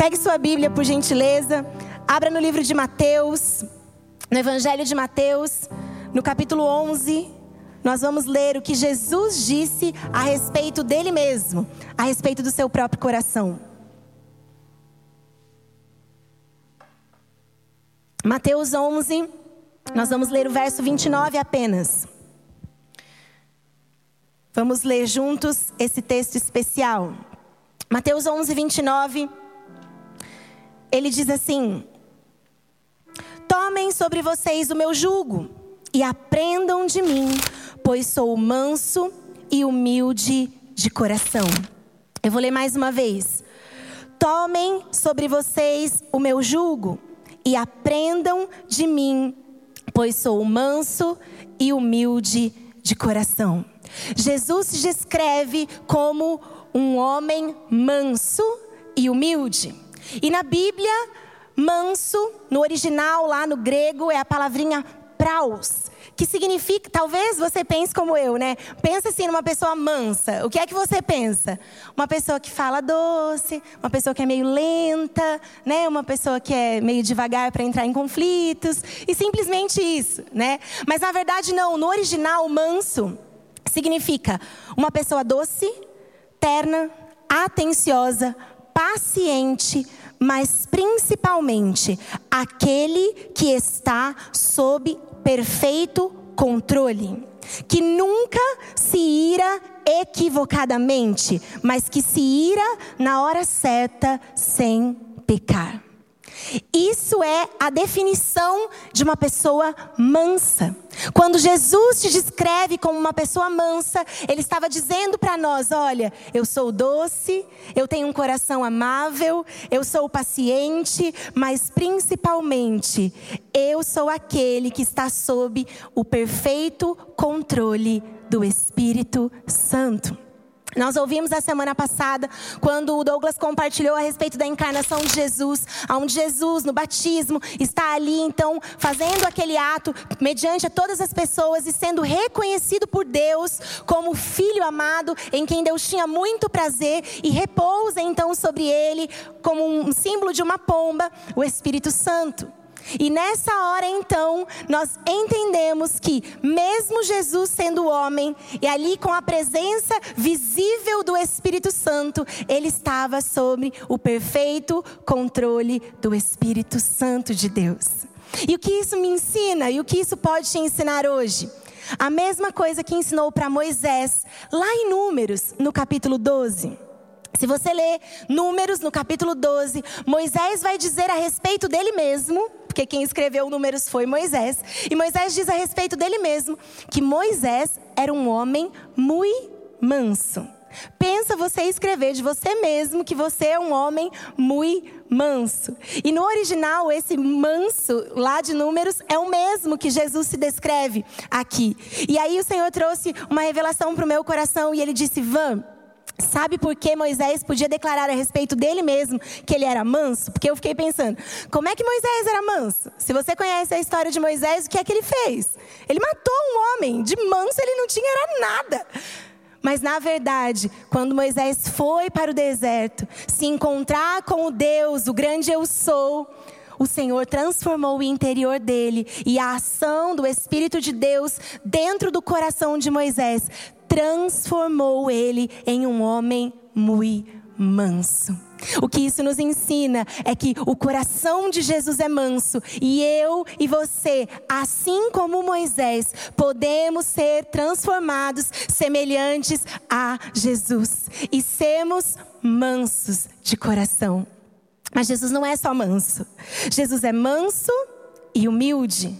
Pegue sua Bíblia, por gentileza. Abra no livro de Mateus, no Evangelho de Mateus, no capítulo 11. Nós vamos ler o que Jesus disse a respeito dele mesmo, a respeito do seu próprio coração. Mateus 11, nós vamos ler o verso 29 apenas. Vamos ler juntos esse texto especial. Mateus 11, 29. Ele diz assim: Tomem sobre vocês o meu jugo e aprendam de mim, pois sou manso e humilde de coração. Eu vou ler mais uma vez. Tomem sobre vocês o meu jugo e aprendam de mim, pois sou manso e humilde de coração. Jesus se descreve como um homem manso e humilde. E na Bíblia, manso, no original lá no grego, é a palavrinha praus, que significa, talvez você pense como eu, né? Pensa assim numa pessoa mansa. O que é que você pensa? Uma pessoa que fala doce, uma pessoa que é meio lenta, né? Uma pessoa que é meio devagar para entrar em conflitos e simplesmente isso, né? Mas na verdade não, no original manso significa uma pessoa doce, terna, atenciosa, paciente, mas principalmente aquele que está sob perfeito controle, que nunca se ira equivocadamente, mas que se ira na hora certa sem pecar. Isso é a definição de uma pessoa mansa. Quando Jesus se descreve como uma pessoa mansa, ele estava dizendo para nós: olha, eu sou doce, eu tenho um coração amável, eu sou paciente, mas principalmente, eu sou aquele que está sob o perfeito controle do Espírito Santo. Nós ouvimos a semana passada, quando o Douglas compartilhou a respeito da encarnação de Jesus, onde Jesus, no batismo, está ali, então, fazendo aquele ato, mediante a todas as pessoas e sendo reconhecido por Deus como filho amado, em quem Deus tinha muito prazer e repousa então sobre ele, como um símbolo de uma pomba, o Espírito Santo. E nessa hora então, nós entendemos que, mesmo Jesus sendo homem, e ali com a presença visível do Espírito Santo, ele estava sob o perfeito controle do Espírito Santo de Deus. E o que isso me ensina e o que isso pode te ensinar hoje? A mesma coisa que ensinou para Moisés, lá em Números, no capítulo 12. Se você ler Números no capítulo 12, Moisés vai dizer a respeito dele mesmo porque quem escreveu Números foi Moisés. E Moisés diz a respeito dele mesmo que Moisés era um homem muito manso. Pensa você escrever de você mesmo que você é um homem muito manso. E no original, esse manso lá de Números é o mesmo que Jesus se descreve aqui. E aí o Senhor trouxe uma revelação para o meu coração e ele disse: Van. Sabe por que Moisés podia declarar a respeito dele mesmo que ele era manso? Porque eu fiquei pensando, como é que Moisés era manso? Se você conhece a história de Moisés, o que é que ele fez? Ele matou um homem, de manso ele não tinha era nada. Mas na verdade, quando Moisés foi para o deserto, se encontrar com o Deus, o grande eu sou, o Senhor transformou o interior dele e a ação do Espírito de Deus dentro do coração de Moisés transformou ele em um homem muito manso. O que isso nos ensina é que o coração de Jesus é manso e eu e você, assim como Moisés, podemos ser transformados semelhantes a Jesus e sermos mansos de coração. Mas Jesus não é só manso. Jesus é manso e humilde.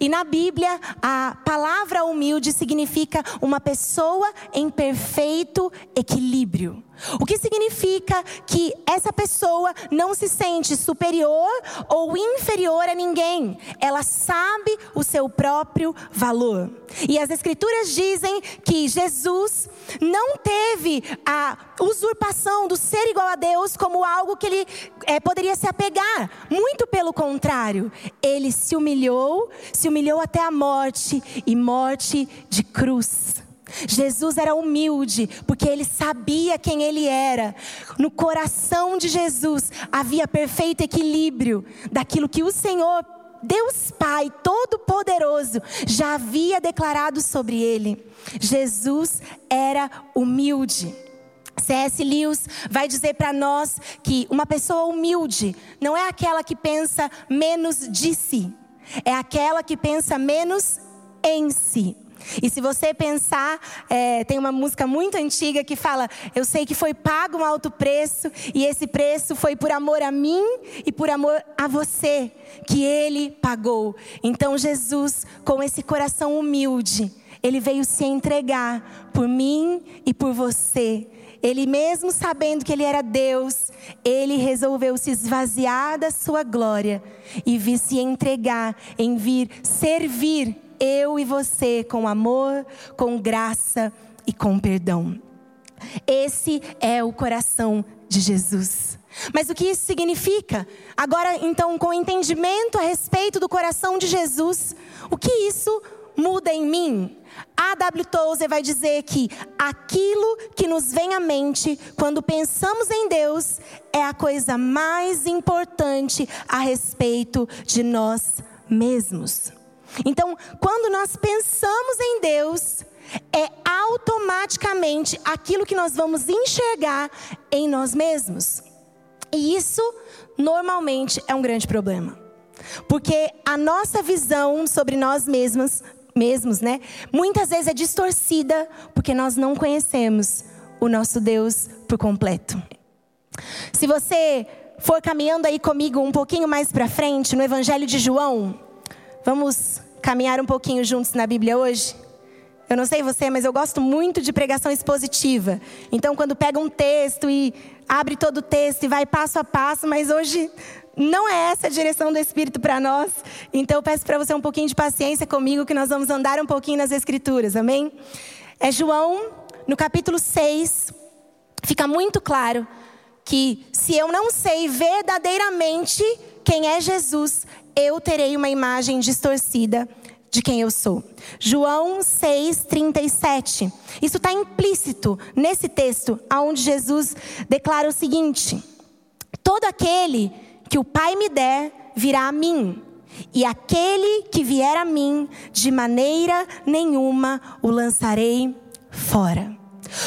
E na Bíblia, a palavra humilde significa uma pessoa em perfeito equilíbrio. O que significa que essa pessoa não se sente superior ou inferior a ninguém. Ela sabe o seu próprio valor. E as Escrituras dizem que Jesus não teve a usurpação do ser igual a Deus como algo que ele é, poderia se apegar. Muito pelo contrário, ele se humilhou, se humilhou até a morte e morte de cruz. Jesus era humilde, porque ele sabia quem ele era. No coração de Jesus havia perfeito equilíbrio daquilo que o Senhor, Deus Pai Todo-Poderoso, já havia declarado sobre ele. Jesus era humilde. C.S. Lewis vai dizer para nós que uma pessoa humilde não é aquela que pensa menos de si, é aquela que pensa menos em si. E se você pensar, é, tem uma música muito antiga que fala: Eu sei que foi pago um alto preço, e esse preço foi por amor a mim e por amor a você, que ele pagou. Então, Jesus, com esse coração humilde, ele veio se entregar por mim e por você. Ele mesmo sabendo que ele era Deus, ele resolveu se esvaziar da sua glória e vir se entregar em vir servir eu e você com amor, com graça e com perdão. Esse é o coração de Jesus. Mas o que isso significa? Agora, então, com entendimento a respeito do coração de Jesus, o que isso muda em mim? A W. Tozer vai dizer que aquilo que nos vem à mente quando pensamos em Deus é a coisa mais importante a respeito de nós mesmos. Então, quando nós pensamos em Deus, é automaticamente aquilo que nós vamos enxergar em nós mesmos. E isso normalmente é um grande problema. Porque a nossa visão sobre nós mesmos, mesmos, né, muitas vezes é distorcida porque nós não conhecemos o nosso Deus por completo. Se você for caminhando aí comigo um pouquinho mais para frente no Evangelho de João, vamos caminhar um pouquinho juntos na Bíblia hoje? Eu não sei você, mas eu gosto muito de pregação expositiva. Então, quando pega um texto e abre todo o texto e vai passo a passo, mas hoje não é essa a direção do Espírito para nós. Então, eu peço para você um pouquinho de paciência comigo, que nós vamos andar um pouquinho nas Escrituras, amém? É João, no capítulo 6, fica muito claro que se eu não sei verdadeiramente quem é Jesus, eu terei uma imagem distorcida de quem eu sou. João 6,37. Isso está implícito nesse texto, onde Jesus declara o seguinte: Todo aquele que o Pai me der virá a mim, e aquele que vier a mim, de maneira nenhuma o lançarei fora.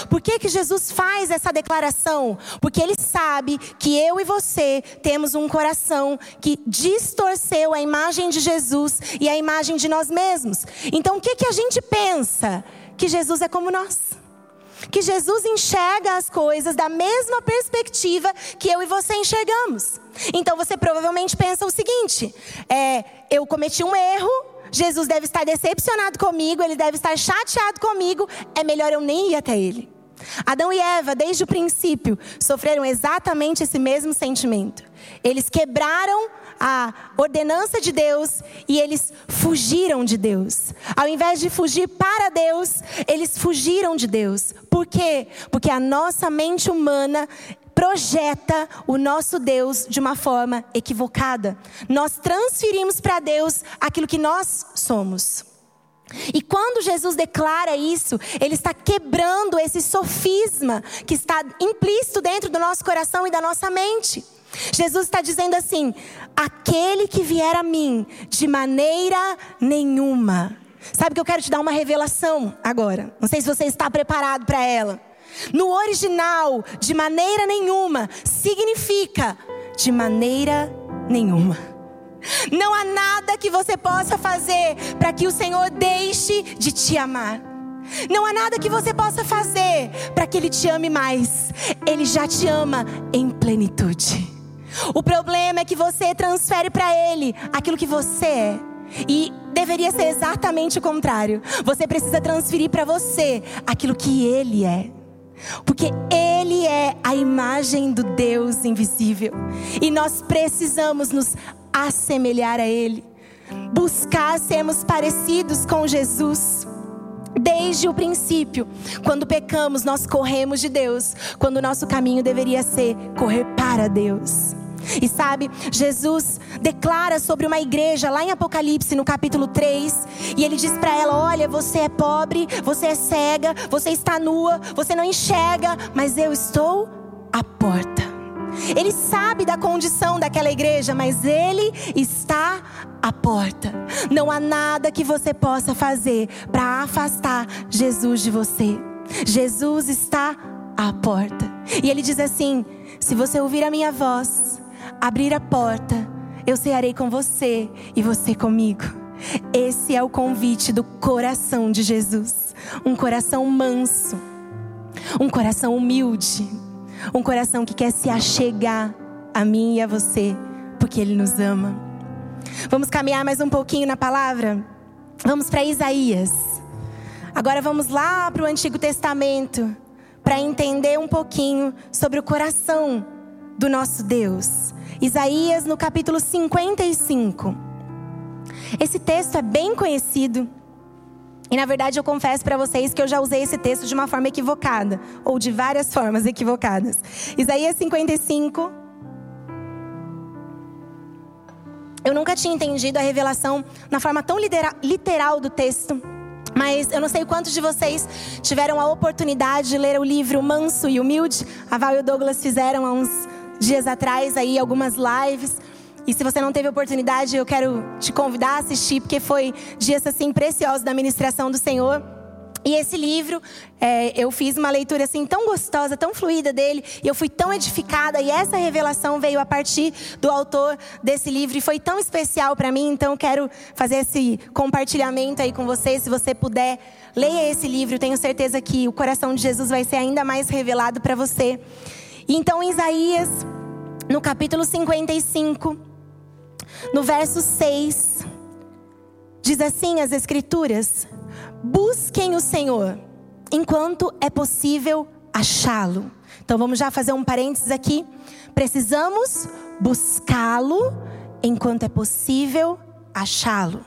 Por que, que Jesus faz essa declaração? Porque ele sabe que eu e você temos um coração que distorceu a imagem de Jesus e a imagem de nós mesmos. Então o que, que a gente pensa? Que Jesus é como nós. Que Jesus enxerga as coisas da mesma perspectiva que eu e você enxergamos. Então você provavelmente pensa o seguinte: é, eu cometi um erro, Jesus deve estar decepcionado comigo, ele deve estar chateado comigo, é melhor eu nem ir até ele. Adão e Eva, desde o princípio, sofreram exatamente esse mesmo sentimento. Eles quebraram a ordenança de Deus e eles fugiram de Deus. Ao invés de fugir para Deus, eles fugiram de Deus. Por quê? Porque a nossa mente humana projeta o nosso Deus de uma forma equivocada. Nós transferimos para Deus aquilo que nós somos. E quando Jesus declara isso, ele está quebrando esse sofisma que está implícito dentro do nosso coração e da nossa mente. Jesus está dizendo assim: aquele que vier a mim, de maneira nenhuma. Sabe que eu quero te dar uma revelação agora. Não sei se você está preparado para ela. No original, de maneira nenhuma, significa de maneira nenhuma. Não há nada que você possa fazer para que o Senhor deixe de te amar. Não há nada que você possa fazer para que Ele te ame mais. Ele já te ama em plenitude. O problema é que você transfere para Ele aquilo que você é. E deveria ser exatamente o contrário. Você precisa transferir para você aquilo que Ele é. Porque Ele é a imagem do Deus invisível. E nós precisamos nos assemelhar a Ele. Buscar sermos parecidos com Jesus. Desde o princípio, quando pecamos, nós corremos de Deus, quando o nosso caminho deveria ser correr para Deus. E sabe, Jesus declara sobre uma igreja lá em Apocalipse, no capítulo 3, e ele diz para ela: Olha, você é pobre, você é cega, você está nua, você não enxerga, mas eu estou à porta. Ele sabe da condição daquela igreja, mas ele está à porta. Não há nada que você possa fazer para afastar Jesus de você. Jesus está à porta. E ele diz assim: se você ouvir a minha voz, abrir a porta, eu cearei com você e você comigo. Esse é o convite do coração de Jesus. Um coração manso, um coração humilde, um coração que quer se achegar a mim e a você, porque Ele nos ama. Vamos caminhar mais um pouquinho na palavra? Vamos para Isaías. Agora vamos lá para o Antigo Testamento para entender um pouquinho sobre o coração do nosso Deus. Isaías no capítulo 55. Esse texto é bem conhecido. E na verdade eu confesso para vocês que eu já usei esse texto de uma forma equivocada, ou de várias formas equivocadas. Isaías 55. Eu nunca tinha entendido a revelação na forma tão literal do texto. Mas eu não sei quantos de vocês tiveram a oportunidade de ler o livro Manso e Humilde. A Val e o Douglas fizeram há uns dias atrás aí algumas lives. E se você não teve oportunidade, eu quero te convidar a assistir, porque foi dias assim preciosos da ministração do Senhor. E esse livro, é, eu fiz uma leitura assim tão gostosa, tão fluida dele, e eu fui tão edificada. E essa revelação veio a partir do autor desse livro e foi tão especial para mim. Então, eu quero fazer esse compartilhamento aí com você. Se você puder, leia esse livro. Tenho certeza que o coração de Jesus vai ser ainda mais revelado para você. Então, em Isaías, no capítulo 55, no verso 6, diz assim as Escrituras: Busquem o Senhor enquanto é possível achá-lo. Então vamos já fazer um parênteses aqui. Precisamos buscá-lo enquanto é possível achá-lo.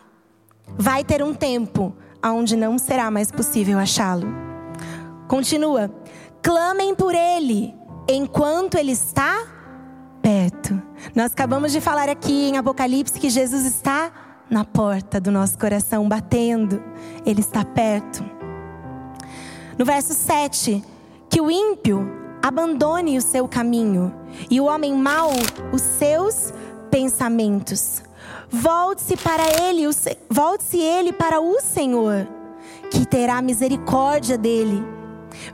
Vai ter um tempo onde não será mais possível achá-lo. Continua. Clamem por ele enquanto ele está perto. Nós acabamos de falar aqui em Apocalipse que Jesus está na porta do nosso coração, batendo, ele está perto. No verso 7, que o ímpio abandone o seu caminho e o homem mau os seus pensamentos. Volte-se para ele, volte-se ele para o Senhor, que terá misericórdia dele.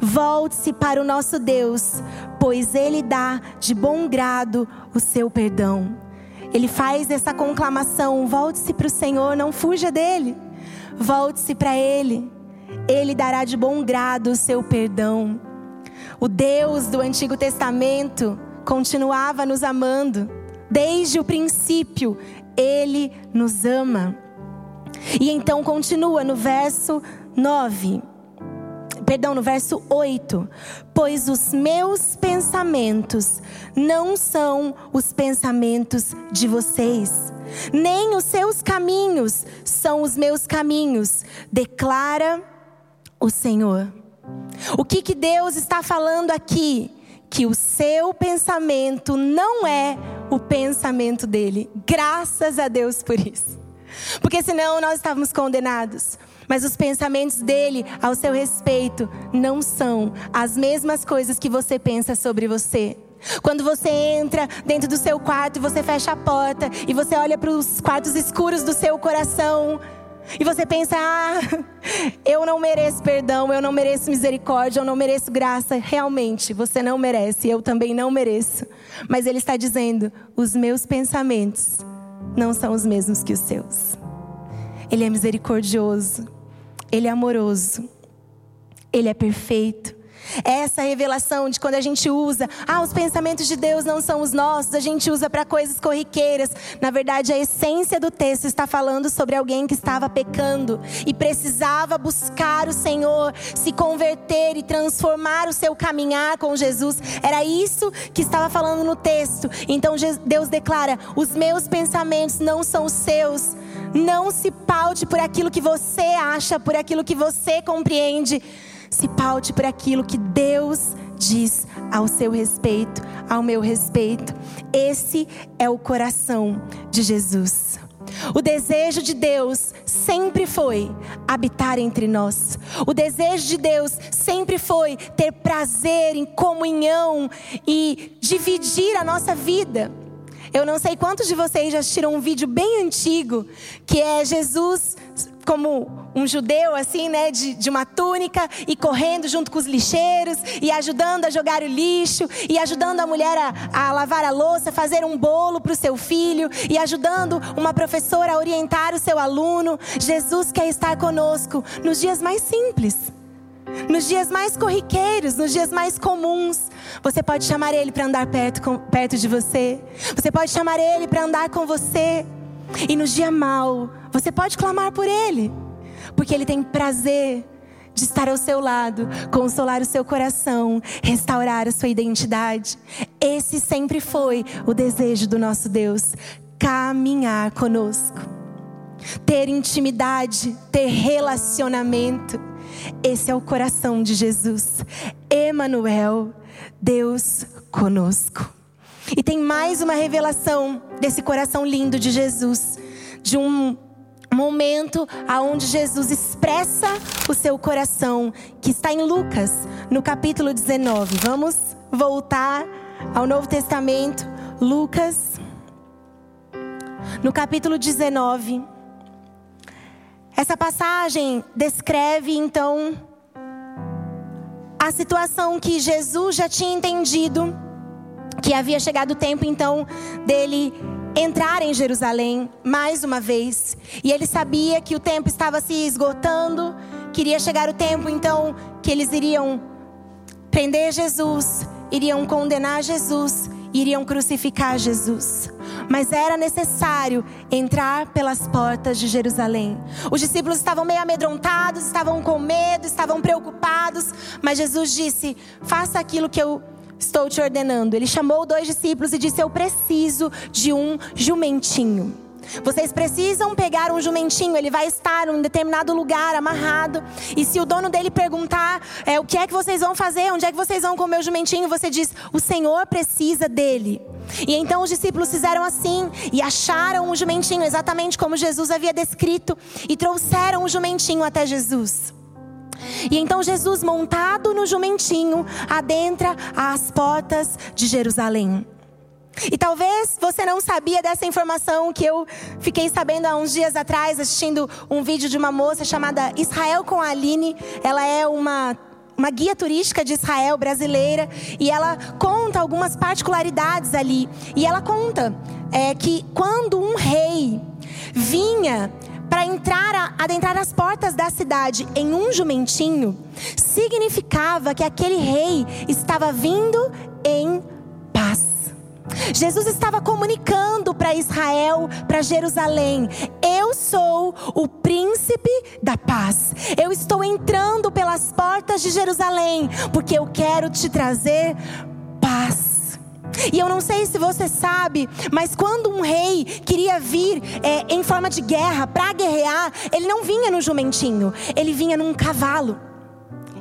Volte-se para o nosso Deus, pois ele dá de bom grado o seu perdão. Ele faz essa conclamação: volte-se para o Senhor, não fuja dele. Volte-se para ele. Ele dará de bom grado o seu perdão. O Deus do Antigo Testamento continuava nos amando. Desde o princípio, ele nos ama. E então continua no verso 9 perdão, no verso 8: Pois os meus pensamentos não são os pensamentos de vocês, nem os seus caminhos são os meus caminhos, declara o Senhor. O que, que Deus está falando aqui? Que o seu pensamento não é o pensamento dele. Graças a Deus por isso. Porque senão nós estávamos condenados. Mas os pensamentos dele ao seu respeito não são as mesmas coisas que você pensa sobre você. Quando você entra dentro do seu quarto e você fecha a porta e você olha para os quartos escuros do seu coração e você pensa: ah, eu não mereço perdão, eu não mereço misericórdia, eu não mereço graça. Realmente, você não merece, eu também não mereço. Mas Ele está dizendo: os meus pensamentos não são os mesmos que os seus. Ele é misericordioso, ele é amoroso. Ele é perfeito. É essa revelação de quando a gente usa, ah, os pensamentos de Deus não são os nossos, a gente usa para coisas corriqueiras. Na verdade, a essência do texto está falando sobre alguém que estava pecando e precisava buscar o Senhor, se converter e transformar o seu caminhar com Jesus. Era isso que estava falando no texto. Então Deus declara: os meus pensamentos não são os seus não se paute por aquilo que você acha, por aquilo que você compreende. Se paute por aquilo que Deus diz ao seu respeito, ao meu respeito. Esse é o coração de Jesus. O desejo de Deus sempre foi habitar entre nós. O desejo de Deus sempre foi ter prazer em comunhão e dividir a nossa vida. Eu não sei quantos de vocês já assistiram um vídeo bem antigo que é Jesus como um judeu, assim, né, de, de uma túnica, e correndo junto com os lixeiros, e ajudando a jogar o lixo, e ajudando a mulher a, a lavar a louça, fazer um bolo para o seu filho, e ajudando uma professora a orientar o seu aluno. Jesus quer estar conosco nos dias mais simples. Nos dias mais corriqueiros, nos dias mais comuns, você pode chamar Ele para andar perto, com, perto de você. Você pode chamar Ele para andar com você. E no dia mal, você pode clamar por Ele, porque Ele tem prazer de estar ao seu lado, consolar o seu coração, restaurar a sua identidade. Esse sempre foi o desejo do nosso Deus: caminhar conosco, ter intimidade, ter relacionamento. Esse é o coração de Jesus. Emanuel, Deus conosco. E tem mais uma revelação desse coração lindo de Jesus, de um momento aonde Jesus expressa o seu coração, que está em Lucas, no capítulo 19. Vamos voltar ao Novo Testamento, Lucas, no capítulo 19. Essa passagem descreve então a situação que Jesus já tinha entendido que havia chegado o tempo então dele entrar em Jerusalém mais uma vez. E ele sabia que o tempo estava se esgotando, queria chegar o tempo então que eles iriam prender Jesus, iriam condenar Jesus, iriam crucificar Jesus. Mas era necessário entrar pelas portas de Jerusalém. Os discípulos estavam meio amedrontados, estavam com medo, estavam preocupados, mas Jesus disse: "Faça aquilo que eu estou te ordenando. Ele chamou dois discípulos e disse: Eu preciso de um jumentinho. Vocês precisam pegar um jumentinho, ele vai estar em um determinado lugar amarrado. E se o dono dele perguntar é, o que é que vocês vão fazer, onde é que vocês vão comer o jumentinho, você diz: O Senhor precisa dele. E então os discípulos fizeram assim e acharam o jumentinho exatamente como Jesus havia descrito e trouxeram o jumentinho até Jesus. E então Jesus, montado no jumentinho, adentra as portas de Jerusalém. E talvez você não sabia dessa informação que eu fiquei sabendo há uns dias atrás, assistindo um vídeo de uma moça chamada Israel com a Aline. Ela é uma uma guia turística de Israel brasileira e ela conta algumas particularidades ali. E ela conta é, que quando um rei vinha para entrar, adentrar as portas da cidade em um jumentinho, significava que aquele rei estava vindo em. Jesus estava comunicando para Israel, para Jerusalém: Eu sou o príncipe da paz. Eu estou entrando pelas portas de Jerusalém, porque eu quero te trazer paz. E eu não sei se você sabe, mas quando um rei queria vir é, em forma de guerra para guerrear, ele não vinha no jumentinho, ele vinha num cavalo.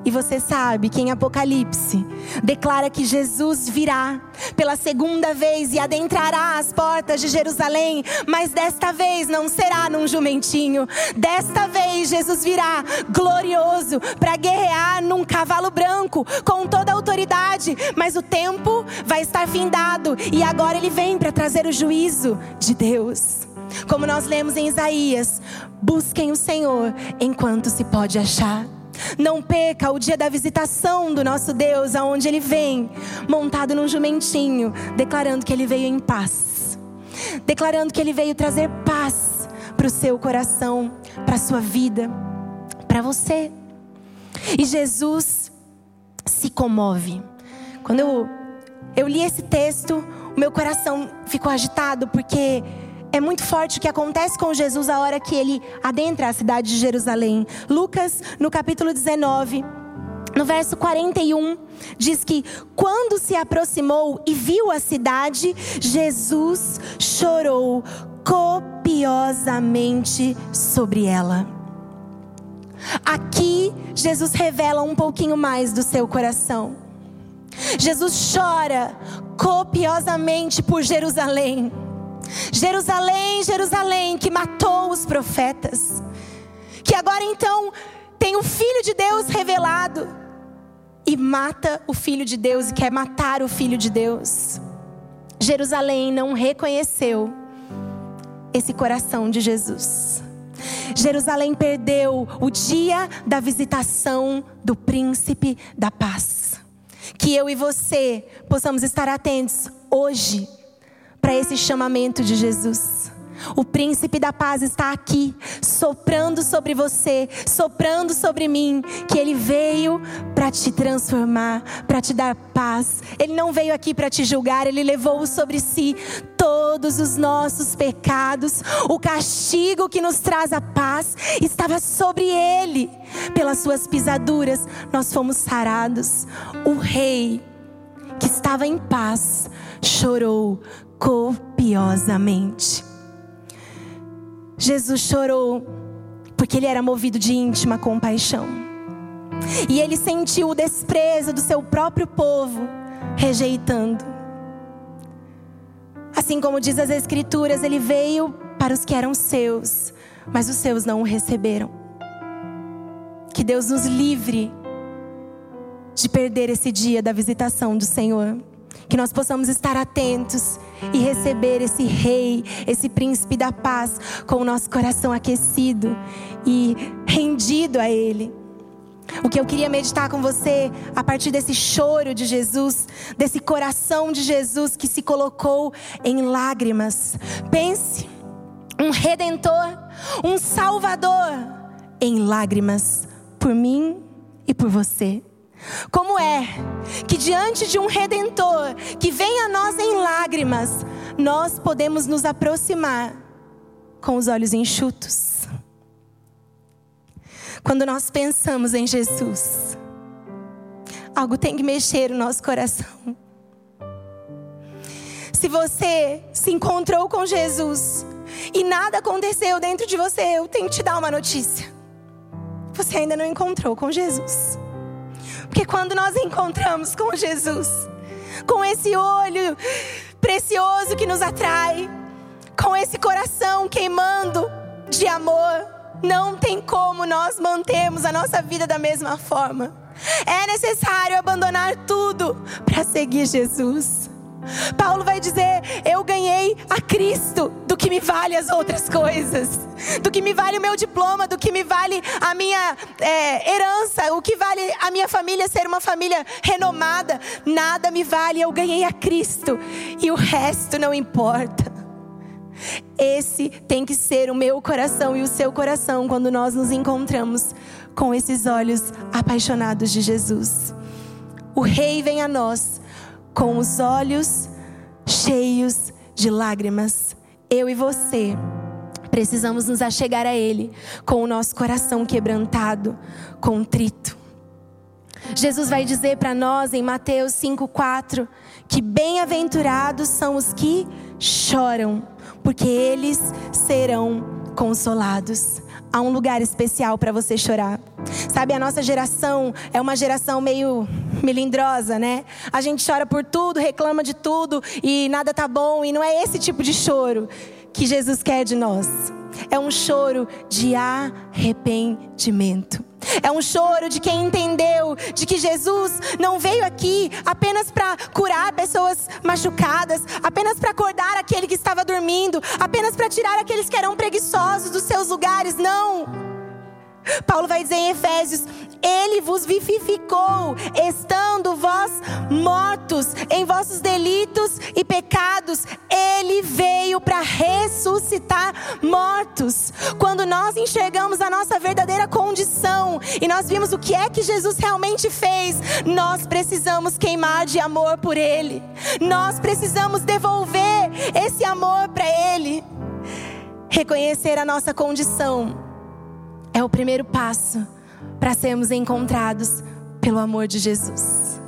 E você sabe que em Apocalipse declara que Jesus virá pela segunda vez e adentrará as portas de Jerusalém, mas desta vez não será num jumentinho. Desta vez Jesus virá glorioso para guerrear num cavalo branco com toda a autoridade, mas o tempo vai estar findado e agora ele vem para trazer o juízo de Deus. Como nós lemos em Isaías, busquem o Senhor enquanto se pode achar. Não perca o dia da visitação do nosso Deus, aonde ele vem montado num jumentinho, declarando que ele veio em paz. Declarando que ele veio trazer paz para o seu coração, para a sua vida, para você. E Jesus se comove. Quando eu, eu li esse texto, o meu coração ficou agitado, porque é muito forte o que acontece com Jesus a hora que ele adentra a cidade de Jerusalém. Lucas, no capítulo 19, no verso 41, diz que quando se aproximou e viu a cidade, Jesus chorou copiosamente sobre ela. Aqui, Jesus revela um pouquinho mais do seu coração. Jesus chora copiosamente por Jerusalém. Jerusalém, Jerusalém, que matou os profetas. Que agora então tem o Filho de Deus revelado e mata o Filho de Deus e quer matar o Filho de Deus. Jerusalém não reconheceu esse coração de Jesus. Jerusalém perdeu o dia da visitação do príncipe da paz. Que eu e você possamos estar atentos hoje para esse chamamento de Jesus. O príncipe da paz está aqui, soprando sobre você, soprando sobre mim, que ele veio para te transformar, para te dar paz. Ele não veio aqui para te julgar, ele levou sobre si todos os nossos pecados. O castigo que nos traz a paz estava sobre ele. Pelas suas pisaduras nós fomos sarados. O rei que estava em paz chorou copiosamente. Jesus chorou porque ele era movido de íntima compaixão. E ele sentiu o desprezo do seu próprio povo, rejeitando. Assim como diz as Escrituras, ele veio para os que eram seus, mas os seus não o receberam. Que Deus nos livre de perder esse dia da visitação do Senhor. Que nós possamos estar atentos e receber esse rei, esse príncipe da paz, com o nosso coração aquecido e rendido a Ele. O que eu queria meditar com você a partir desse choro de Jesus, desse coração de Jesus que se colocou em lágrimas. Pense, um redentor, um salvador em lágrimas por mim e por você. Como é que diante de um redentor que vem a nós em lágrimas, nós podemos nos aproximar com os olhos enxutos? Quando nós pensamos em Jesus, algo tem que mexer no nosso coração. Se você se encontrou com Jesus e nada aconteceu dentro de você, eu tenho que te dar uma notícia. Você ainda não encontrou com Jesus. Porque quando nós encontramos com Jesus, com esse olho precioso que nos atrai, com esse coração queimando de amor, não tem como nós mantermos a nossa vida da mesma forma. É necessário abandonar tudo para seguir Jesus. Paulo vai dizer: Eu ganhei a Cristo, do que me vale as outras coisas, do que me vale o meu diploma, do que me vale a minha é, herança, o que vale a minha família ser uma família renomada. Nada me vale, eu ganhei a Cristo e o resto não importa. Esse tem que ser o meu coração e o seu coração quando nós nos encontramos com esses olhos apaixonados de Jesus. O Rei vem a nós com os olhos cheios de lágrimas. Eu e você precisamos nos achegar a Ele com o nosso coração quebrantado, contrito. Jesus vai dizer para nós em Mateus 5,4 que bem-aventurados são os que choram, porque eles serão consolados há um lugar especial para você chorar. Sabe, a nossa geração é uma geração meio melindrosa, né? A gente chora por tudo, reclama de tudo e nada tá bom, e não é esse tipo de choro que Jesus quer de nós. É um choro de arrependimento. É um choro de quem entendeu de que Jesus não veio aqui apenas para curar pessoas machucadas, apenas para acordar aquele que estava dormindo, apenas para tirar aqueles que eram preguiçosos dos seus lugares. Não. Paulo vai dizer em Efésios: Ele vos vivificou, estando vós mortos em vossos delitos e pecados. Ele veio para ressuscitar mortos. Quando nós enxergamos a nossa verdadeira condição e nós vimos o que é que Jesus realmente fez, nós precisamos queimar de amor por Ele. Nós precisamos devolver esse amor para Ele. Reconhecer a nossa condição é o primeiro passo para sermos encontrados pelo amor de Jesus.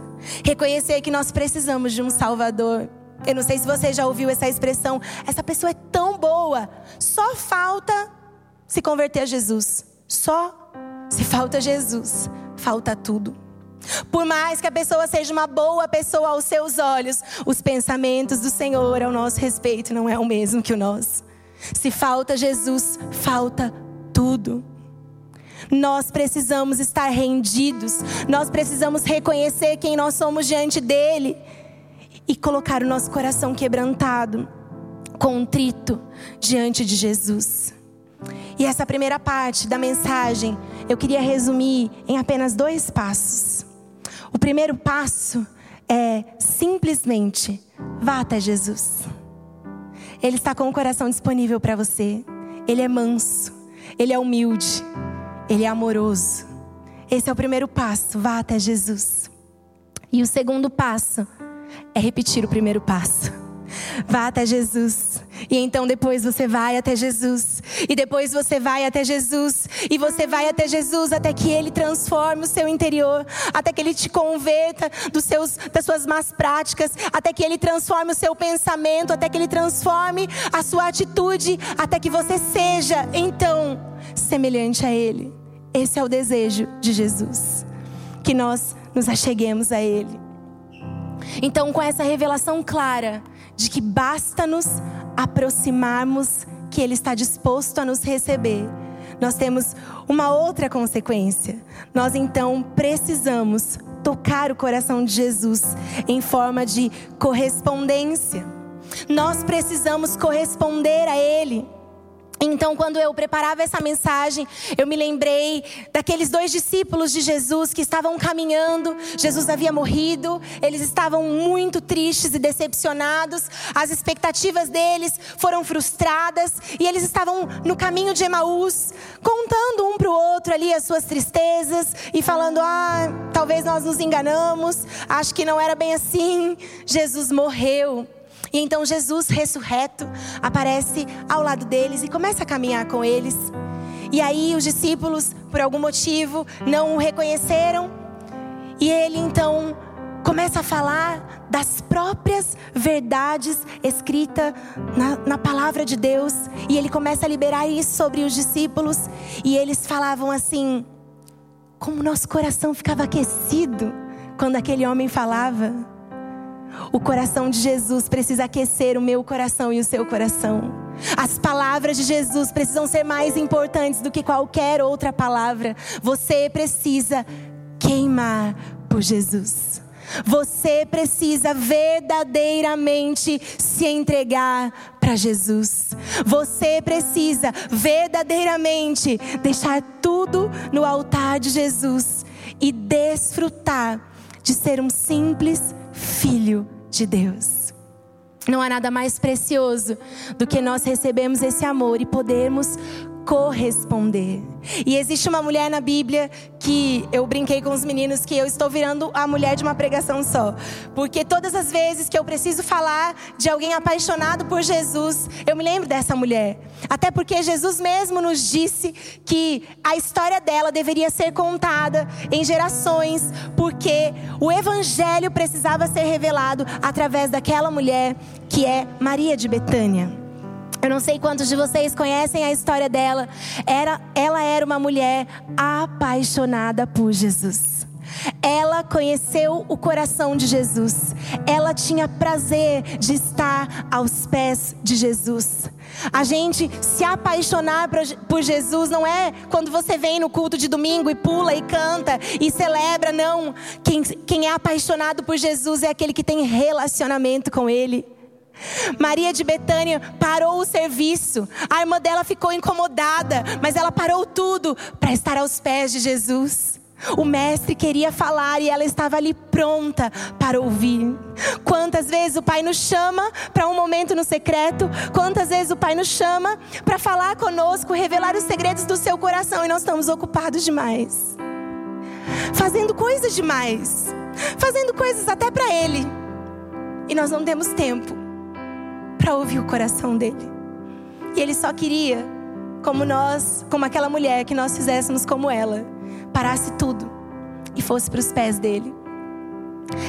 Reconhecer que nós precisamos de um Salvador. Eu não sei se você já ouviu essa expressão. Essa pessoa é tão boa, só falta se converter a Jesus. Só se falta Jesus, falta tudo. Por mais que a pessoa seja uma boa pessoa aos seus olhos, os pensamentos do Senhor ao nosso respeito não é o mesmo que o nosso. Se falta Jesus, falta tudo. Nós precisamos estar rendidos, nós precisamos reconhecer quem nós somos diante dEle e colocar o nosso coração quebrantado, contrito diante de Jesus. E essa primeira parte da mensagem eu queria resumir em apenas dois passos. O primeiro passo é simplesmente vá até Jesus. Ele está com o coração disponível para você. Ele é manso, ele é humilde, ele é amoroso. Esse é o primeiro passo, vá até Jesus. E o segundo passo é repetir o primeiro passo. Vá até Jesus. E então depois você vai até Jesus. E depois você vai até Jesus. E você vai até Jesus até que Ele transforme o seu interior. Até que Ele te converta dos seus, das suas más práticas. Até que Ele transforme o seu pensamento. Até que Ele transforme a sua atitude. Até que você seja, então, semelhante a Ele. Esse é o desejo de Jesus. Que nós nos acheguemos a Ele. Então, com essa revelação clara de que basta-nos aproximarmos, que Ele está disposto a nos receber, nós temos uma outra consequência. Nós então precisamos tocar o coração de Jesus em forma de correspondência. Nós precisamos corresponder a Ele. Então, quando eu preparava essa mensagem, eu me lembrei daqueles dois discípulos de Jesus que estavam caminhando. Jesus havia morrido, eles estavam muito tristes e decepcionados. As expectativas deles foram frustradas e eles estavam no caminho de Emaús, contando um para o outro ali as suas tristezas e falando: "Ah, talvez nós nos enganamos, acho que não era bem assim. Jesus morreu." E então Jesus ressurreto aparece ao lado deles e começa a caminhar com eles. E aí os discípulos, por algum motivo, não o reconheceram. E ele então começa a falar das próprias verdades escritas na, na, palavra de Deus. E ele começa a liberar isso sobre os discípulos. E eles falavam assim: como nosso coração ficava aquecido quando aquele homem falava. O coração de Jesus precisa aquecer o meu coração e o seu coração. As palavras de Jesus precisam ser mais importantes do que qualquer outra palavra. Você precisa queimar por Jesus. Você precisa verdadeiramente se entregar para Jesus. Você precisa verdadeiramente deixar tudo no altar de Jesus e desfrutar de ser um simples filho de Deus. Não há nada mais precioso do que nós recebemos esse amor e podermos corresponder. E existe uma mulher na Bíblia que eu brinquei com os meninos que eu estou virando a mulher de uma pregação só. Porque todas as vezes que eu preciso falar de alguém apaixonado por Jesus, eu me lembro dessa mulher. Até porque Jesus mesmo nos disse que a história dela deveria ser contada em gerações, porque o evangelho precisava ser revelado através daquela mulher que é Maria de Betânia. Eu não sei quantos de vocês conhecem a história dela. Era, ela era uma mulher apaixonada por Jesus. Ela conheceu o coração de Jesus. Ela tinha prazer de estar aos pés de Jesus. A gente se apaixonar por Jesus não é quando você vem no culto de domingo e pula e canta e celebra, não. Quem, quem é apaixonado por Jesus é aquele que tem relacionamento com Ele. Maria de Betânia parou o serviço. A irmã dela ficou incomodada, mas ela parou tudo para estar aos pés de Jesus. O mestre queria falar e ela estava ali pronta para ouvir. Quantas vezes o Pai nos chama para um momento no secreto? Quantas vezes o Pai nos chama para falar conosco, revelar os segredos do seu coração e nós estamos ocupados demais? Fazendo coisas demais. Fazendo coisas até para Ele. E nós não temos tempo para ouvir o coração dele. E ele só queria, como nós, como aquela mulher, que nós fizéssemos como ela, parasse tudo e fosse para os pés dele.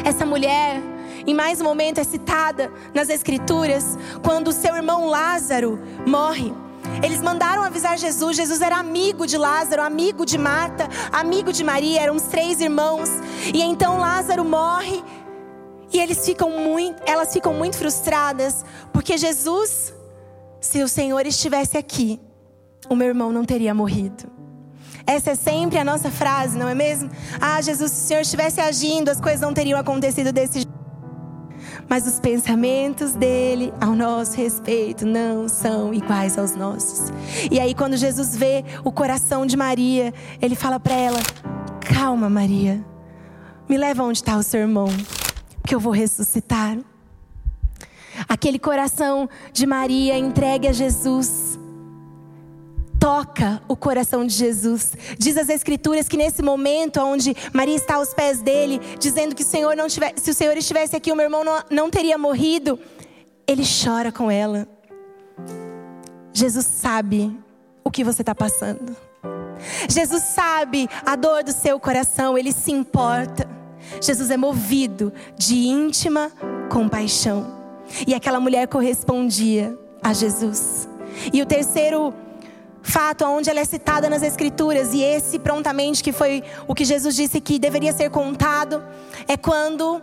Essa mulher, em mais um momento, é citada nas Escrituras quando seu irmão Lázaro morre. Eles mandaram avisar Jesus. Jesus era amigo de Lázaro, amigo de Marta, amigo de Maria, eram os três irmãos. E então Lázaro morre e eles ficam muito, elas ficam muito frustradas, porque Jesus, se o Senhor estivesse aqui, o meu irmão não teria morrido. Essa é sempre a nossa frase, não é mesmo? Ah, Jesus, se o Senhor estivesse agindo, as coisas não teriam acontecido desse jeito. Mas os pensamentos dele ao nosso respeito não são iguais aos nossos. E aí, quando Jesus vê o coração de Maria, ele fala para ela: Calma, Maria, me leva onde está o seu irmão que eu vou ressuscitar. Aquele coração de Maria entregue a Jesus toca o coração de Jesus. Diz as escrituras que nesse momento onde Maria está aos pés dele, dizendo que o Senhor não tivesse, se o Senhor estivesse aqui, o meu irmão não, não teria morrido, ele chora com ela. Jesus sabe o que você está passando. Jesus sabe a dor do seu coração, ele se importa. Jesus é movido de íntima compaixão. E aquela mulher correspondia a Jesus. E o terceiro fato onde ela é citada nas escrituras e esse prontamente que foi o que Jesus disse que deveria ser contado é quando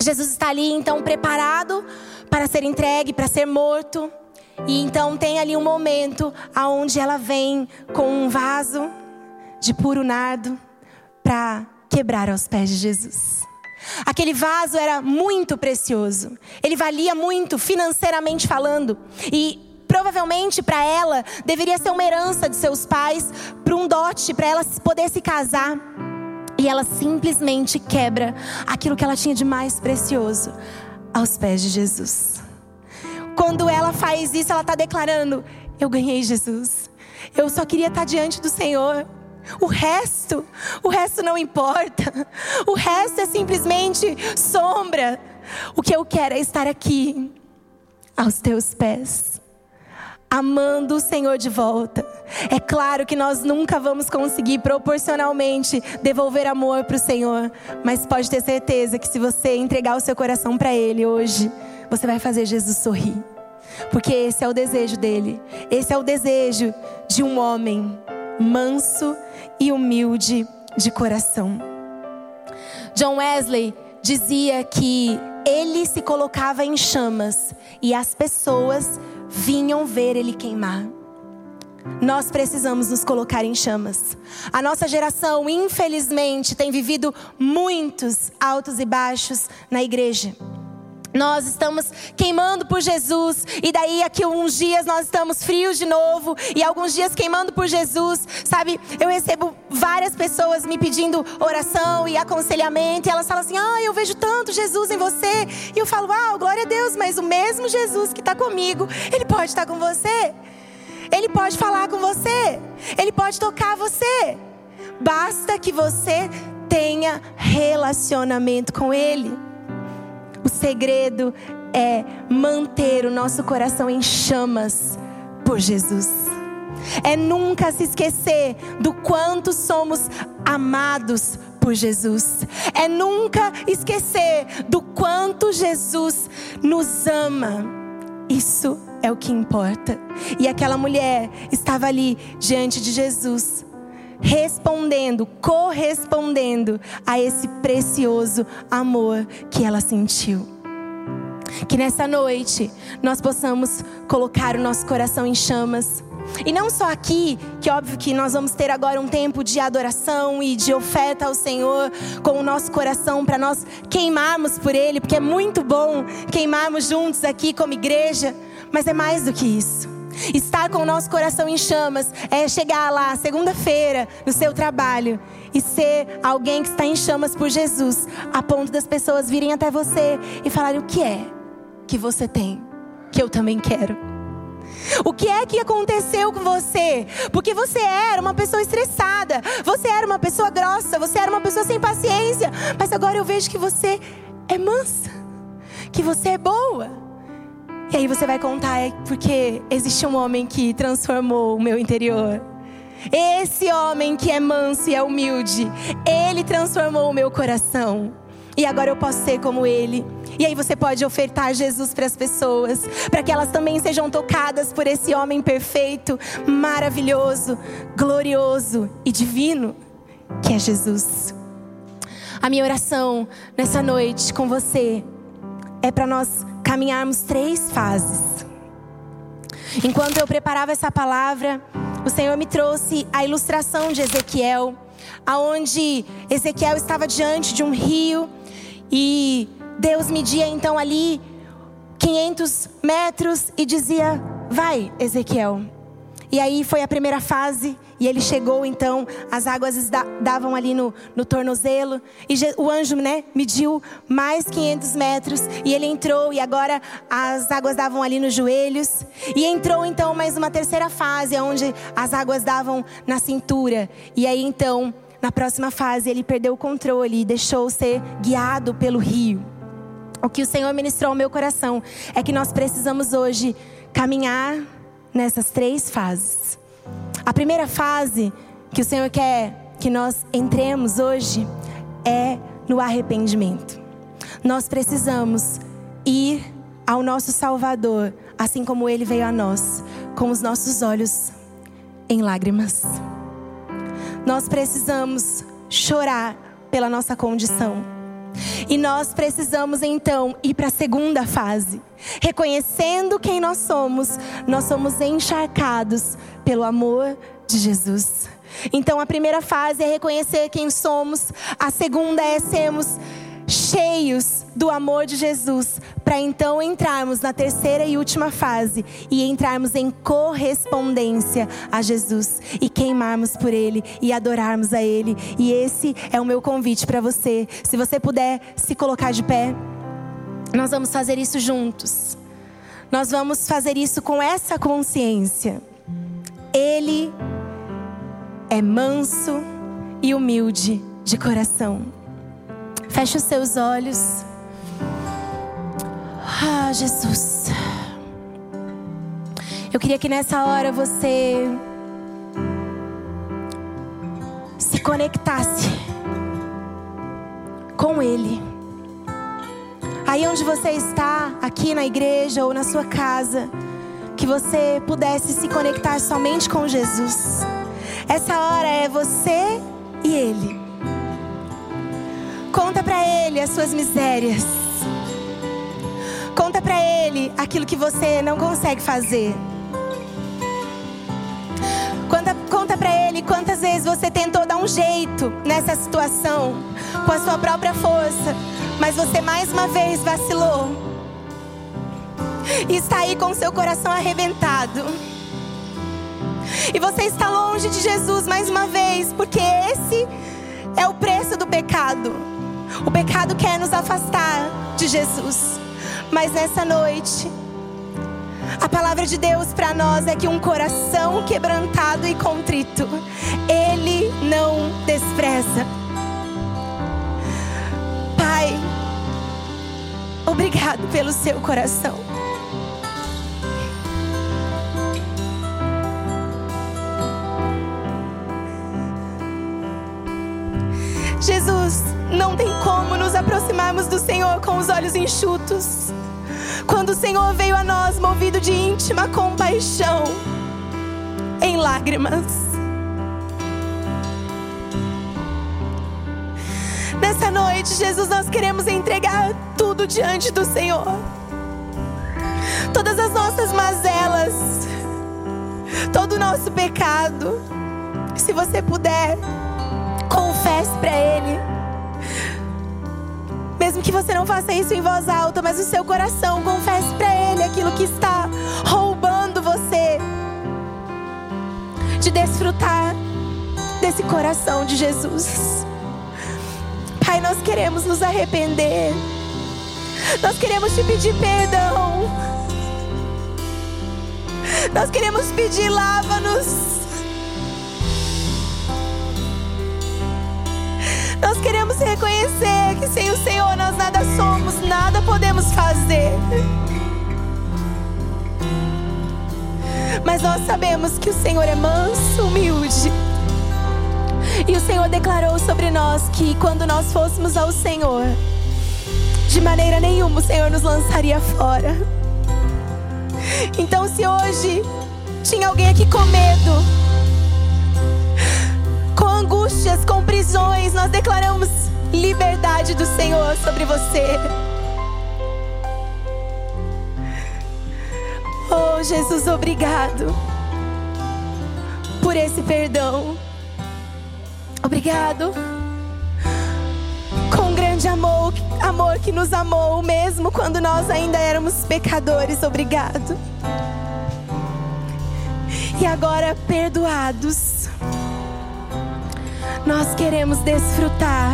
Jesus está ali então preparado para ser entregue, para ser morto. E então tem ali um momento aonde ela vem com um vaso de puro nardo para quebrar aos pés de Jesus. Aquele vaso era muito precioso. Ele valia muito financeiramente falando. E provavelmente para ela deveria ser uma herança de seus pais, para um dote, para ela poder se casar. E ela simplesmente quebra aquilo que ela tinha de mais precioso aos pés de Jesus. Quando ela faz isso, ela está declarando: Eu ganhei Jesus. Eu só queria estar diante do Senhor. O resto, o resto não importa. O resto é simplesmente sombra. O que eu quero é estar aqui, aos teus pés, amando o Senhor de volta. É claro que nós nunca vamos conseguir proporcionalmente devolver amor para o Senhor, mas pode ter certeza que se você entregar o seu coração para Ele hoje, você vai fazer Jesus sorrir. Porque esse é o desejo dele. Esse é o desejo de um homem manso e humilde de coração. John Wesley dizia que ele se colocava em chamas e as pessoas vinham ver ele queimar. Nós precisamos nos colocar em chamas. A nossa geração, infelizmente, tem vivido muitos altos e baixos na igreja. Nós estamos queimando por Jesus, e daí aqui uns dias nós estamos frios de novo, e alguns dias queimando por Jesus, sabe? Eu recebo várias pessoas me pedindo oração e aconselhamento, e elas falam assim: Ah, eu vejo tanto Jesus em você. E eu falo: Ah, glória a Deus, mas o mesmo Jesus que está comigo, ele pode estar com você, ele pode falar com você, ele pode tocar você. Basta que você tenha relacionamento com ele. O segredo é manter o nosso coração em chamas por Jesus. É nunca se esquecer do quanto somos amados por Jesus. É nunca esquecer do quanto Jesus nos ama. Isso é o que importa. E aquela mulher estava ali diante de Jesus respondendo, correspondendo a esse precioso amor que ela sentiu. Que nessa noite nós possamos colocar o nosso coração em chamas. E não só aqui, que óbvio que nós vamos ter agora um tempo de adoração e de oferta ao Senhor com o nosso coração para nós queimarmos por Ele, porque é muito bom queimarmos juntos aqui como igreja, mas é mais do que isso. Estar com o nosso coração em chamas é chegar lá segunda-feira no seu trabalho e ser alguém que está em chamas por Jesus, a ponto das pessoas virem até você e falarem o que é que você tem, que eu também quero. O que é que aconteceu com você? Porque você era uma pessoa estressada, você era uma pessoa grossa, você era uma pessoa sem paciência, mas agora eu vejo que você é mansa, que você é boa. E aí você vai contar, é porque existe um homem que transformou o meu interior. Esse homem que é manso e é humilde, ele transformou o meu coração. E agora eu posso ser como ele. E aí você pode ofertar Jesus para as pessoas, para que elas também sejam tocadas por esse homem perfeito, maravilhoso, glorioso e divino, que é Jesus. A minha oração nessa noite com você é para nós caminharmos três fases. Enquanto eu preparava essa palavra, o Senhor me trouxe a ilustração de Ezequiel, aonde Ezequiel estava diante de um rio e Deus media então ali 500 metros e dizia: Vai, Ezequiel. E aí foi a primeira fase. E ele chegou, então, as águas davam ali no, no tornozelo. E o anjo, né, mediu mais 500 metros. E ele entrou, e agora as águas davam ali nos joelhos. E entrou, então, mais uma terceira fase, onde as águas davam na cintura. E aí, então, na próxima fase, ele perdeu o controle e deixou ser guiado pelo rio. O que o Senhor ministrou ao meu coração é que nós precisamos hoje caminhar nessas três fases. A primeira fase que o Senhor quer que nós entremos hoje é no arrependimento. Nós precisamos ir ao nosso Salvador, assim como ele veio a nós, com os nossos olhos em lágrimas. Nós precisamos chorar pela nossa condição e nós precisamos então ir para a segunda fase. Reconhecendo quem nós somos, nós somos encharcados pelo amor de Jesus. Então a primeira fase é reconhecer quem somos, a segunda é sermos cheios do amor de Jesus, para então entrarmos na terceira e última fase e entrarmos em correspondência a Jesus e queimarmos por Ele e adorarmos a Ele. E esse é o meu convite para você. Se você puder se colocar de pé, nós vamos fazer isso juntos. Nós vamos fazer isso com essa consciência. Ele é manso e humilde de coração. Feche os seus olhos. Ah, Jesus. Eu queria que nessa hora você se conectasse com Ele. Aí onde você está, aqui na igreja ou na sua casa, que você pudesse se conectar somente com Jesus. Essa hora é você e Ele. Conta para Ele as suas misérias. Conta para Ele aquilo que você não consegue fazer. Conta, conta para Ele quantas vezes você tentou dar um jeito nessa situação com a sua própria força, mas você mais uma vez vacilou. E está aí com seu coração arrebentado. E você está longe de Jesus mais uma vez, porque esse é o preço do pecado. O pecado quer nos afastar de Jesus. Mas nessa noite, a palavra de Deus para nós é que um coração quebrantado e contrito, Ele não despreza. Pai, obrigado pelo seu coração. Jesus, não tem como nos aproximarmos do Senhor com os olhos enxutos. Quando o Senhor veio a nós movido de íntima compaixão, em lágrimas. Nessa noite, Jesus, nós queremos entregar tudo diante do Senhor. Todas as nossas mazelas, todo o nosso pecado. Se você puder, confesse para Ele. Mesmo que você não faça isso em voz alta, mas no seu coração, confesse para Ele aquilo que está roubando você de desfrutar desse coração de Jesus. Pai, nós queremos nos arrepender. Nós queremos te pedir perdão. Nós queremos pedir, lava-nos. Nós queremos reconhecer que sem o Senhor nós nada somos, nada podemos fazer. Mas nós sabemos que o Senhor é manso, humilde. E o Senhor declarou sobre nós que quando nós fôssemos ao Senhor, de maneira nenhuma o Senhor nos lançaria fora. Então, se hoje tinha alguém aqui com medo, angústias, com prisões, nós declaramos liberdade do Senhor sobre você. Oh, Jesus, obrigado por esse perdão. Obrigado. Com grande amor, amor que nos amou, mesmo quando nós ainda éramos pecadores. Obrigado. E agora, perdoados, nós queremos desfrutar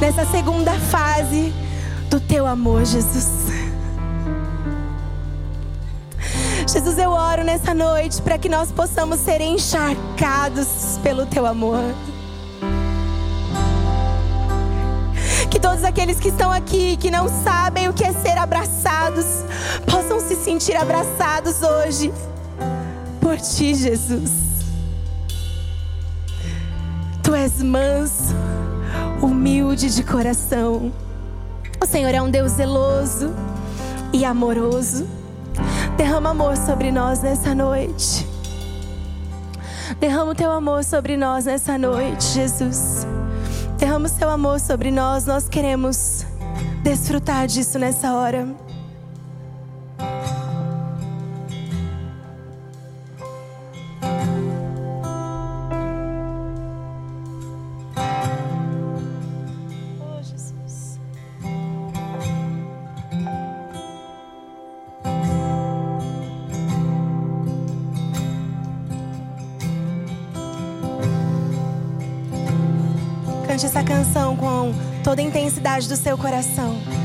nessa segunda fase do teu amor, Jesus. Jesus, eu oro nessa noite para que nós possamos ser encharcados pelo teu amor. Que todos aqueles que estão aqui, que não sabem o que é ser abraçados, possam se sentir abraçados hoje por ti, Jesus. Tu és manso, humilde de coração. O Senhor é um Deus zeloso e amoroso. Derrama amor sobre nós nessa noite. Derrama o teu amor sobre nós nessa noite, Jesus. Derrama o seu amor sobre nós. Nós queremos desfrutar disso nessa hora. Intensidade do seu coração.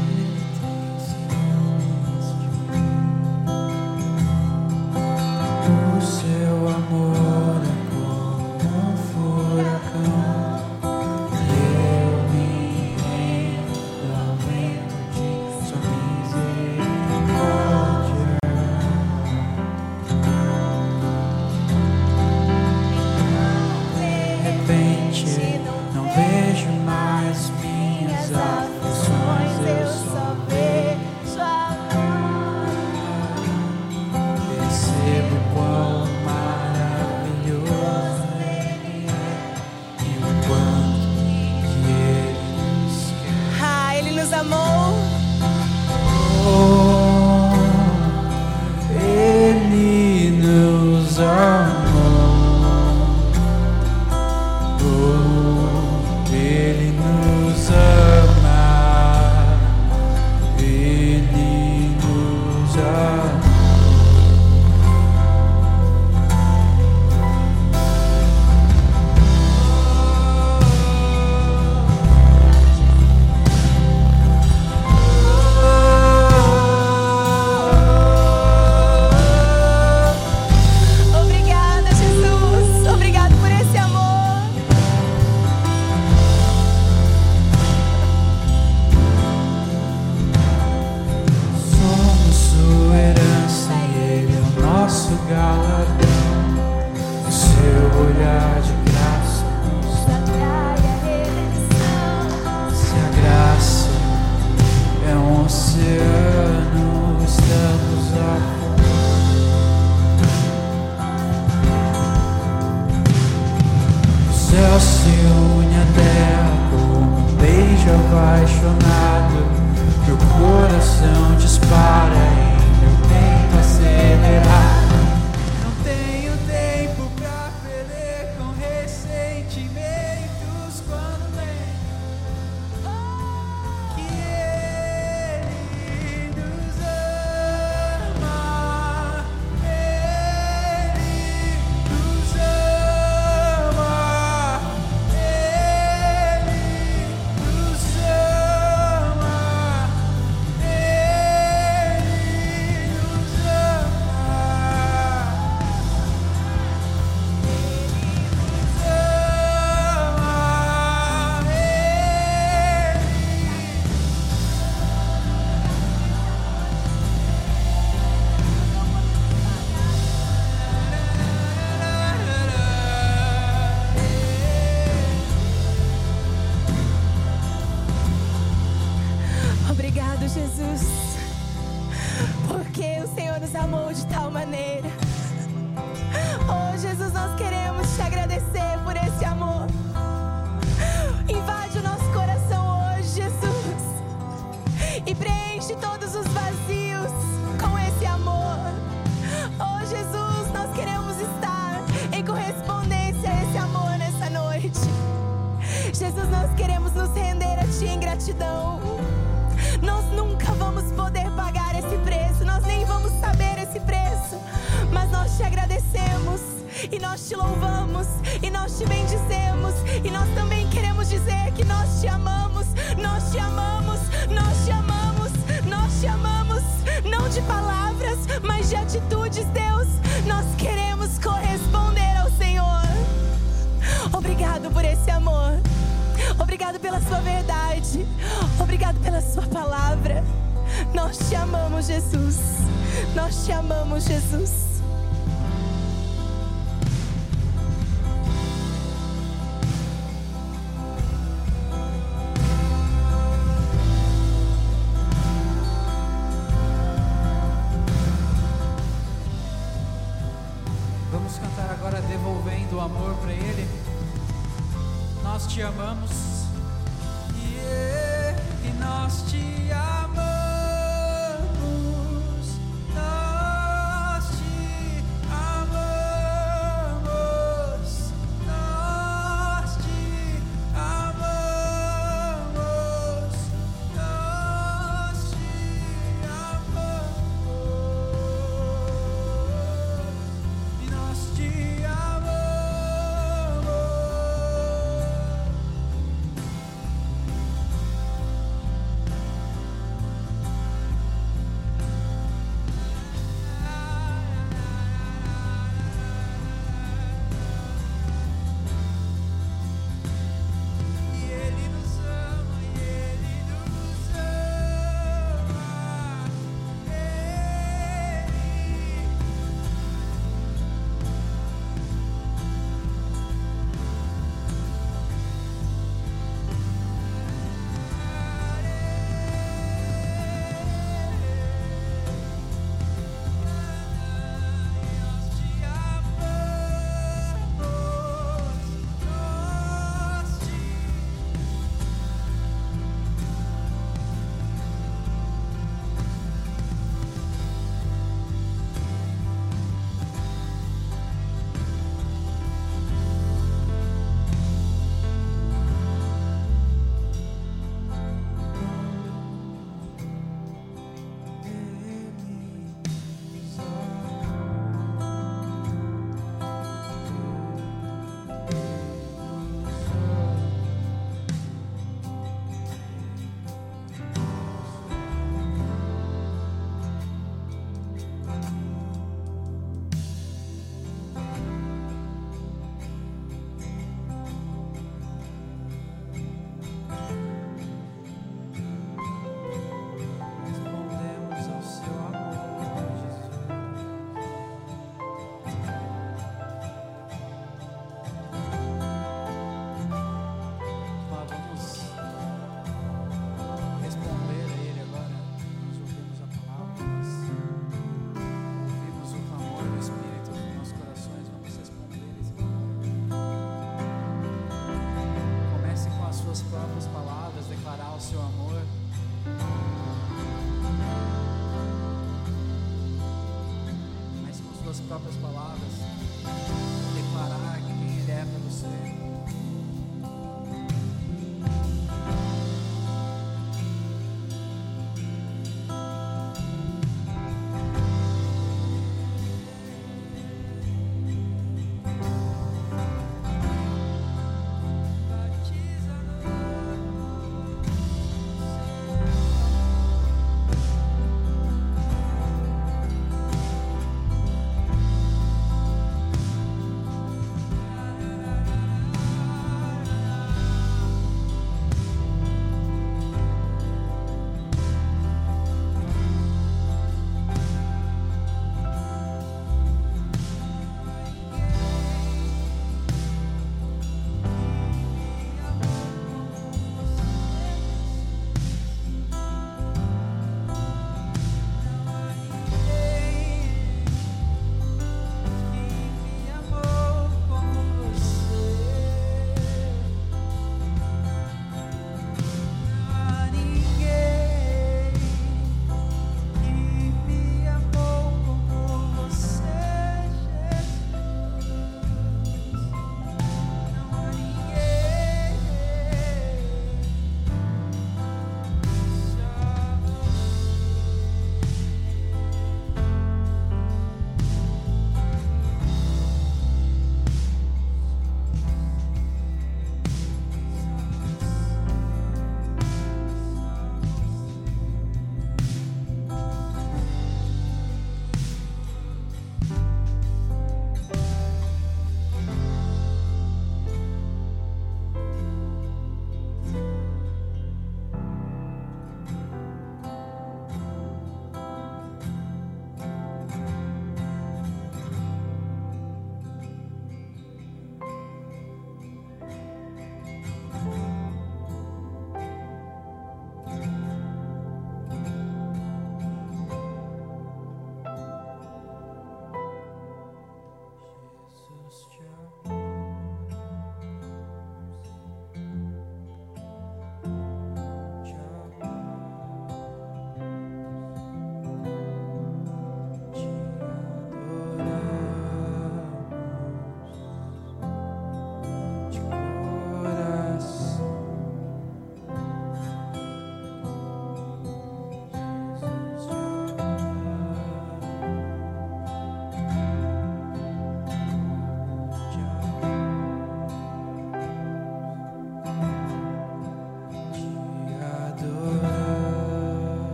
Ele. Nós te amamos. E nós te amamos.